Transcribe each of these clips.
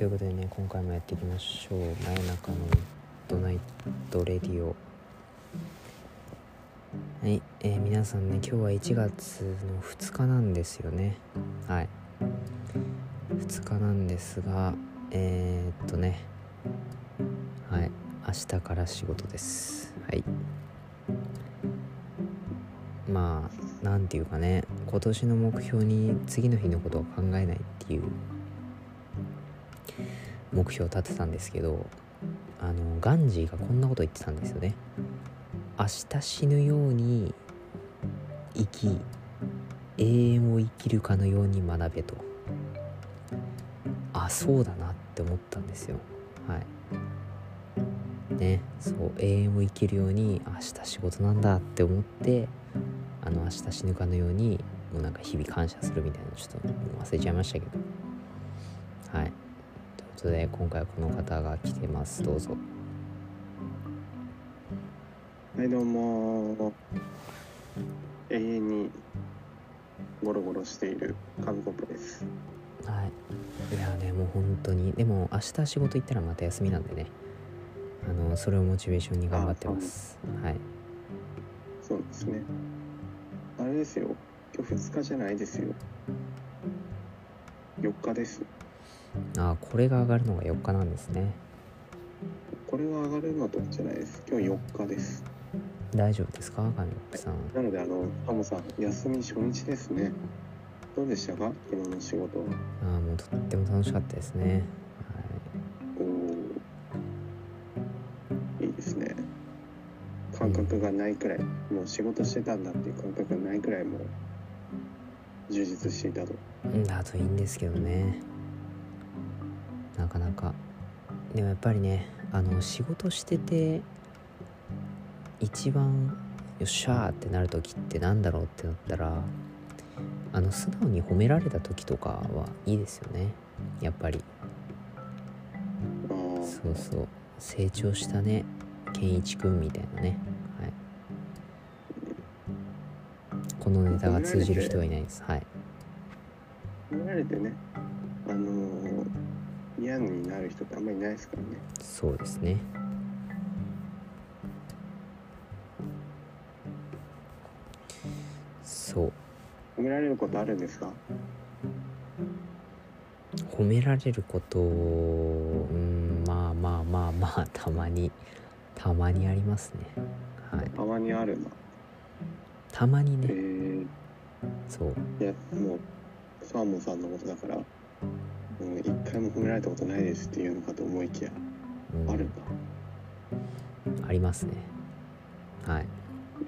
ということでね今回もやっていきましょう。真夜中のドナイトレディオ。はい、えー皆さんね今日は1月の2日なんですよね。はい。2日なんですがえー、っとね。はい明日から仕事です。はい。まあなんていうかね今年の目標に次の日のことを考えないっていう目標を立てたんですけどあのガンジーがこんなこと言ってたんですよね。明日死ぬように生き永遠を生きるかのように学べと。あそうだなって思ったんですよ。はい。ねそう永遠を生きるように明日仕事なんだって思ってあの明日死ぬかのようにもうなんか日々感謝するみたいなちょっと忘れちゃいましたけど。はい。ことで今回はこの方が来てますどうぞはい、どうも。永遠にゴロゴロしている韓国です。はいいやねもう本当にでも明日仕事行ったらまた休みなんでねあのそれをモチベーションに頑張ってますはいそうですね。あれですよ。今日2日じゃないですよ。4日です。あこれが上がるのが4日なんですねこれが上がるのとじゃないです？今日4日です。大丈夫ですか？神木さんなので、あの、ハモさん、休み初日ですね。どうでしたか？昨日の仕事は。あもうとっても楽しかったですねおーいいですね。感覚がないくらい、もう仕事してたんだっていう感覚がないくらいもう充実していたと。だといいんですけどねなかなか。でもやっぱりねあの仕事してて一番よっしゃーってなる時ってなんだろうってなったらあの素直に褒められた時とかはいいですよね。やっぱり。そうそう。成長したね。健一くんみたいなね。はい。このネタが通じる人はいないです。はい。褒められてね、あのー嫌になる人ってあんまりいないですからね。そうですね。そう。褒められることあるんですか？褒められることうんまあまあまあまあ たまにたまにありますね。はい。たまにあるな。えたまにね。ー、そう。いや、もう、サーモンさんのことだから、うん、一回も褒められたことないですっていうのかと思いきや、うん。あるんだ。ありますね。はい。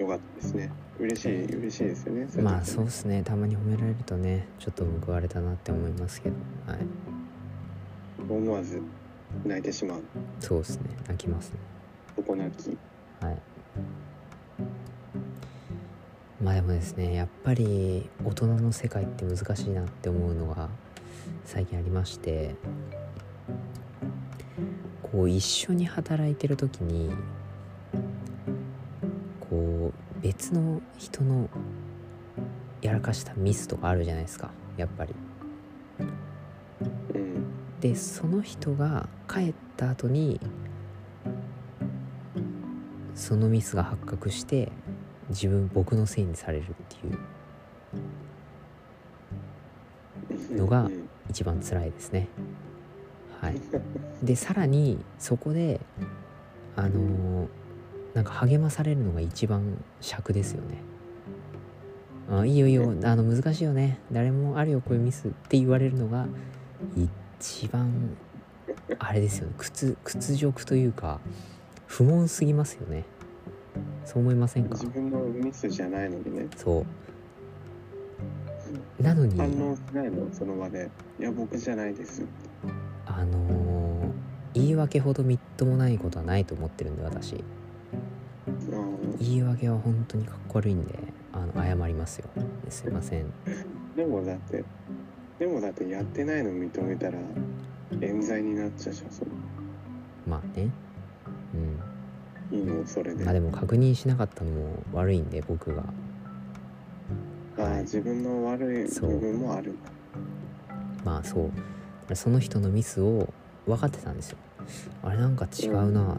よかったですね。嬉しい、嬉しいですよね。まあそううですね。たまに褒められるとねちょっと報われたなって思いますけど。はい。思わず泣いてしまう。そうですね。泣きますね。男泣き。はい。まあでもですねやっぱり大人の世界って難しいなって思うのが最近ありましてこう一緒に働いてる時にこう別の人のやらかしたミスとかあるじゃないですかやっぱりうん。でその人が帰った後にそのミスが発覚して自分僕のせいにされるっていうのがうん一番辛いですね。はい。でさらにそこであのーなんか励まされるのが一番尺ですよね。あいいよいいよあの難しいよね。誰もあるよこういうミスって言われるのが一番あれですよね。屈屈辱というか不問すぎますよね。そう思いませんか？自分のミスじゃないのにね。そうなのに。反応しないの？その場で。いや、僕じゃないです。あのー言い訳ほどみっともないことはないと思ってるんで私。あ言い訳は本当にかっこ悪いんであの謝りますよ。すいません。ーでもだって、でもだってやってないの認めたら、冤罪になっちゃうじゃん、それ。まあね。うん。いいの？それで。まあでも確認しなかったのも悪いんで僕があはい。ー自分の悪いそう。部分もある。まあそう。その人のミスを分かってたんですよ。あれなんか違うな、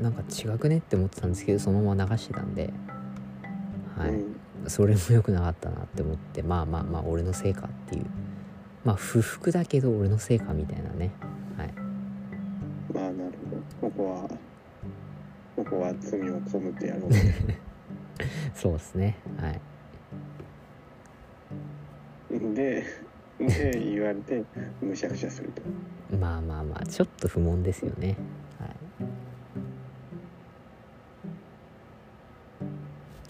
なんか違くねって思ってたんですけどそのまま流してたんで。はい、うん。それも良くなかったなって思ってまあまあまあ俺のせいかっていう。まあ不服だけど俺のせいかみたいなね。はい。まあなるほど。ここはここは罪を被ってやろう。そうですね。はいでで言われてむしゃくしゃすると。まあまあまあちょっと不問ですよね。はい。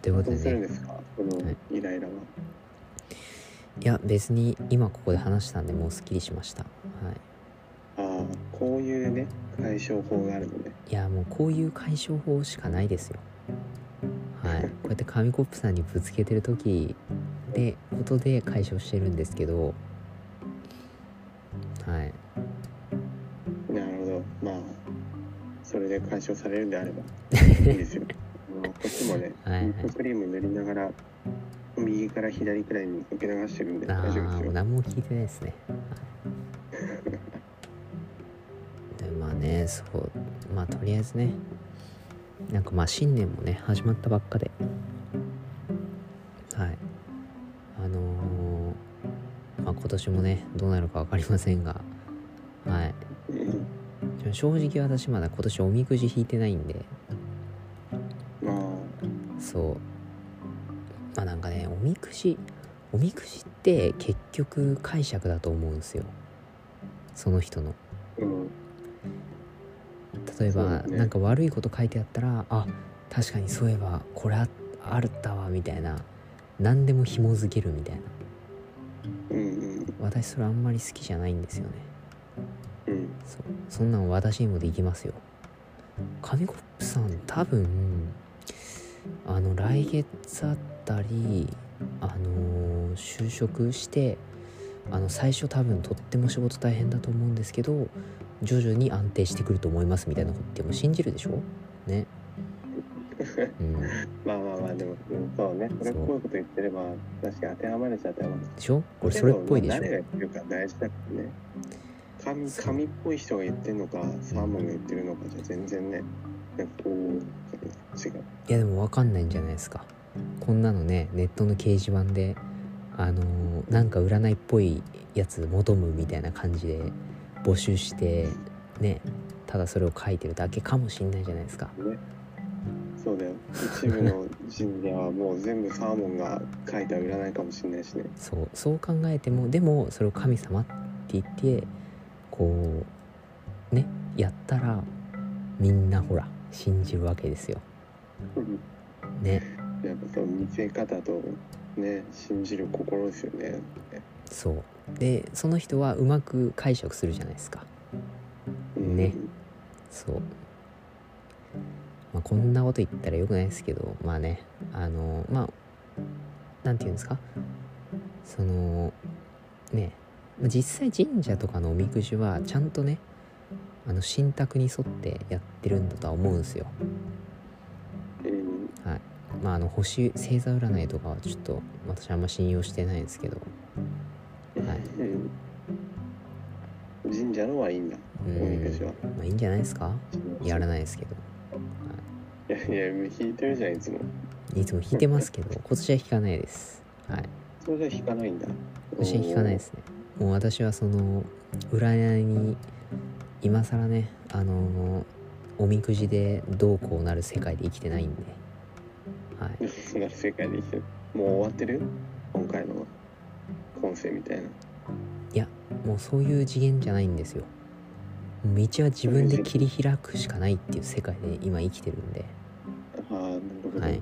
ということどうですねるんですか？このはい。イライラは、いや別に今ここで話したんでもうすっきりしました。はい。ああこういうね解消法があるのね。いやもうこういう解消法しかないですよ。はい。こうやって紙コップさんにぶつけてる時でことで解消してるんですけど。はい。なるほど。まあそれで解消されるんであれば。いいですよ。こっちもねはいはい。クリーム塗りながら右から左くらいに受け流してるんであ大丈夫ですよ。何も聞いてないですね、はい、でまあねそう。まあとりあえずねなんかまあ新年もね始まったばっかで。はい今年もねどうなるか分かりませんが。はい。うん正直私まだ今年おみくじ引いてないんで。まあそう。まあなんかねおみくじおみくじって結局解釈だと思うんですよ。その人の。うん。例えば、そうだね。なんか悪いこと書いてあったらあ確かにそういえばこれああるったわみたいな。何でも紐づけるみたいな。うんうん私それあんまり好きじゃないんですよね。うん。そうそんなん私にもできますよ。紙コップさん多分あの来月あたりあのー就職してあの最初多分とっても仕事大変だと思うんですけど徐々に安定してくると思いますみたいなことってもう信じるでしょ？ねうん。まあまあまあでも、うん、そうね。それっぽいこと言ってれば確かに当てはまるし当てはまる。でしょ？これそれっぽいでしょ？誰が言ってるか大事だからね。神神っぽい人が言ってるのかサーモンが言ってるのかじゃ全然ねなんかこう違う。いやでも分かんないんじゃないですか。こんなのねネットの掲示板であのーなんか占いっぽいやつ求むみたいな感じで募集してねただそれを書いてるだけかもしんないじゃないですか。ねそうだよ。一部の神社はもう全部サーモンが書いた占いかもしれないしね。そうそう考えてもでもそれを神様って言ってこうねやったらみんなほら信じるわけですよ。ね。やっぱそう見せ方とね信じる心ですよね。そう。でその人はうまく解釈するじゃないですか。うん。ね。そう、まあ、こんなこと言ったらよくないですけどまあねあのまあなんて言うんですか？そのねまあ実際神社とかのおみくじはちゃんとねあの信託に沿ってやってるんだとは思うんですよ。うん。まああの星星座占いとかはちょっと私あんま信用してないんですけど。はい。うん神社のはいいんだ。うん。おみくじは。まあいいんじゃないですか？やらないですけどいやいや引いてるじゃんいつも。いつも引いてますけど今年は引かないです。はい。それじゃ引かないんだ。私は引かないですね。もう私はその占いに今更ねあのおみくじでどうこうなる世界で生きてないんで。はい。な世界で生きてるもう終わってる？今回の今世みたいな。いやもうそういう次元じゃないんですよ。道は自分で切り開くしかないっていう世界で今生きてるんではい。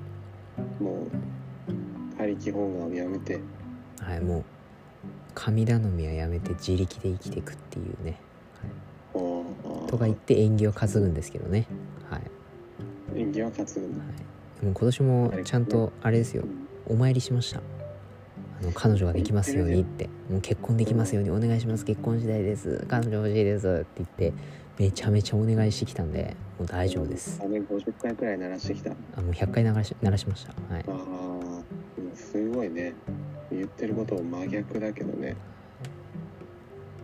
もう他力本願をやめて。はいもう神頼みはやめて自力で生きていくっていうね、はい、とか言って縁起を担ぐんですけどね。はい、演技は担ぐんだ。はい、でも今年もちゃんとあれですよ。お参りしましたあの彼女ができますようにって。もう結婚できますように。お願いします。結婚次第です。彼女欲しいです。って言ってめちゃめちゃお願いしてきたんでもう大丈夫です。あれ50回くらい鳴らしてきた。ああもう100回鳴らし鳴らしました。はい。あすごいね。言ってることも真逆だけどね。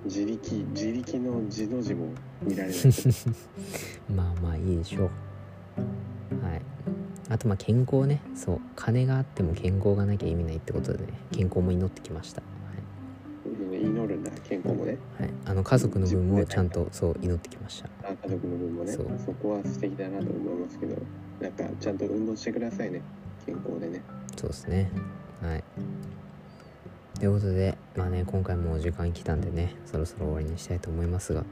自力自力の字の字も見られない。まあまあいいでしょう。はいあとまあ健康ね。そう。金があっても健康がなきゃ意味ないってことでね。健康も祈ってきました。祈るんだ健康もね。はい、あの家族の分もちゃんとそう祈ってきました。あ家族の分もね。そそうこは素敵だなと思いますけど。なんかちゃんと運動してくださいね。健康でね。そうですね。はい。ということでまあね今回もお時間来たんでねそろそろ終わりにしたいと思いますが。は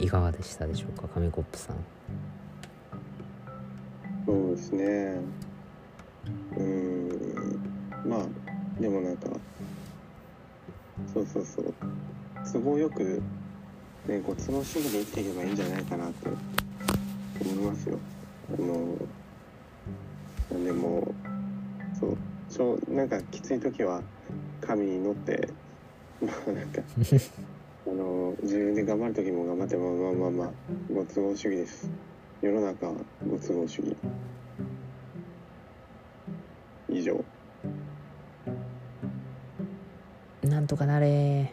い。いかがでしたでしょうか？紙コップさんそうですね。うーん。まあでもなんかそうそうそう。都合よくねこう都合主義で生きていけばいいんじゃないかなって思いますよ。あのでもうそうちょなんかきつい時は神に祈ってまあなんか あの自分で頑張る時も頑張ってまあまあまあまあご都合主義です世の中ご都合主義。以上。なんとかなれ。